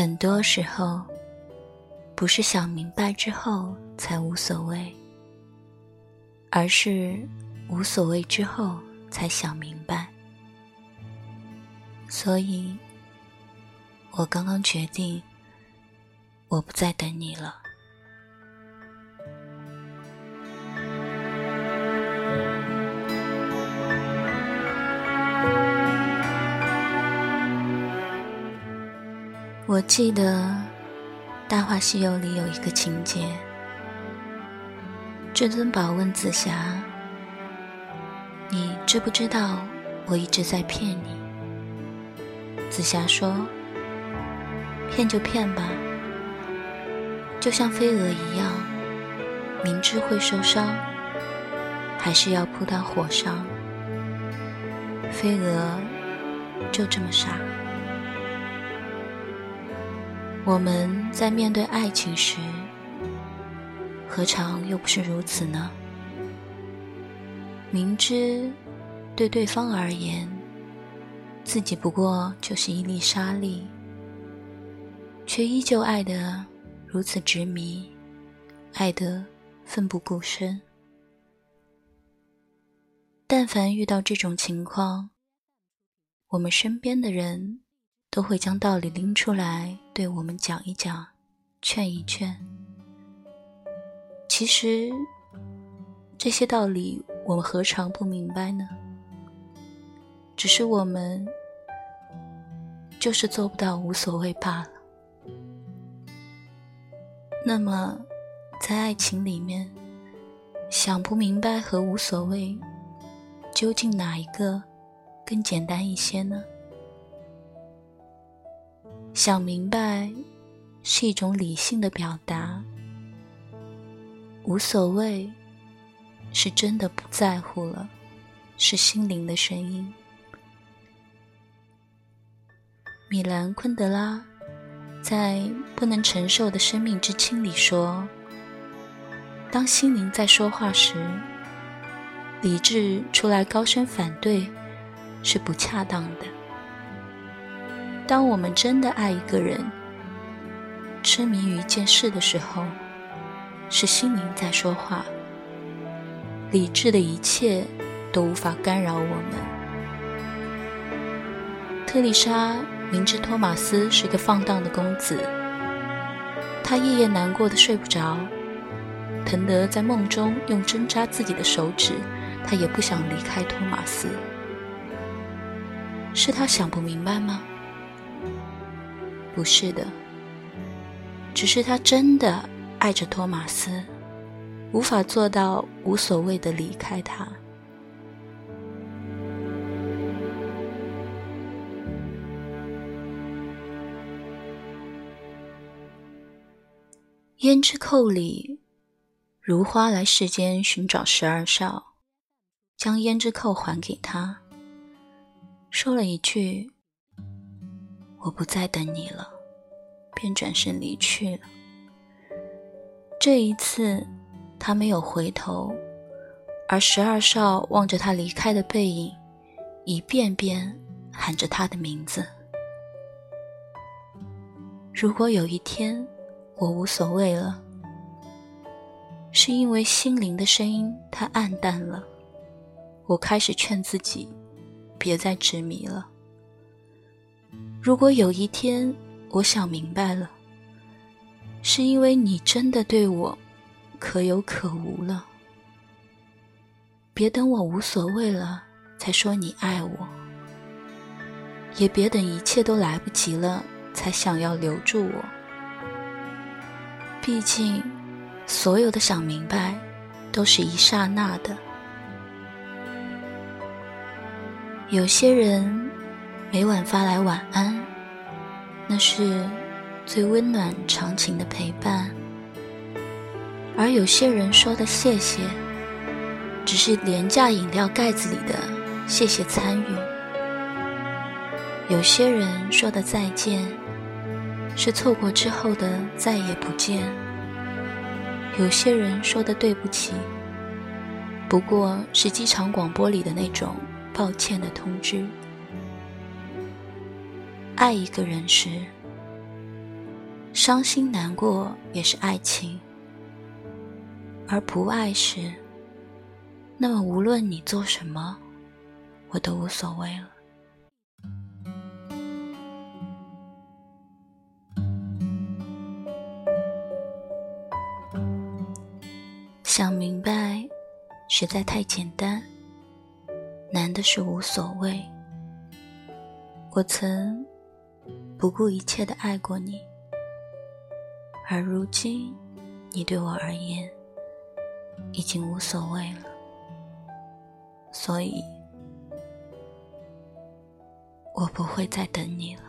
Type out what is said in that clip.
很多时候，不是想明白之后才无所谓，而是无所谓之后才想明白。所以，我刚刚决定，我不再等你了。我记得《大话西游》里有一个情节，至尊宝问紫霞：“你知不知道我一直在骗你？”紫霞说：“骗就骗吧，就像飞蛾一样，明知会受伤，还是要扑到火上。飞蛾就这么傻。”我们在面对爱情时，何尝又不是如此呢？明知对对方而言，自己不过就是一粒沙粒，却依旧爱得如此执迷，爱得奋不顾身。但凡遇到这种情况，我们身边的人。都会将道理拎出来对我们讲一讲，劝一劝。其实，这些道理我们何尝不明白呢？只是我们就是做不到无所谓罢了。那么，在爱情里面，想不明白和无所谓，究竟哪一个更简单一些呢？想明白是一种理性的表达，无所谓是真的不在乎了，是心灵的声音。米兰昆德拉在《不能承受的生命之轻》里说：“当心灵在说话时，理智出来高声反对是不恰当的。”当我们真的爱一个人、痴迷于一件事的时候，是心灵在说话，理智的一切都无法干扰我们。特丽莎明知托马斯是个放荡的公子，她夜夜难过的睡不着，疼得在梦中用针扎自己的手指，她也不想离开托马斯。是她想不明白吗？不是的，只是他真的爱着托马斯，无法做到无所谓的离开他。胭脂扣里，如花来世间寻找十二少，将胭脂扣还给他，说了一句。我不再等你了，便转身离去了。这一次，他没有回头，而十二少望着他离开的背影，一遍遍喊着他的名字。如果有一天我无所谓了，是因为心灵的声音太暗淡了，我开始劝自己，别再执迷了。如果有一天我想明白了，是因为你真的对我可有可无了。别等我无所谓了才说你爱我，也别等一切都来不及了才想要留住我。毕竟，所有的想明白都是一刹那的。有些人。每晚发来晚安，那是最温暖长情的陪伴；而有些人说的谢谢，只是廉价饮料盖子里的谢谢参与；有些人说的再见，是错过之后的再也不见；有些人说的对不起，不过是机场广播里的那种抱歉的通知。爱一个人时，伤心难过也是爱情，而不爱时，那么无论你做什么，我都无所谓了。想明白，实在太简单，难的是无所谓。我曾不顾一切的爱过你。而如今，你对我而言已经无所谓了，所以我不会再等你了。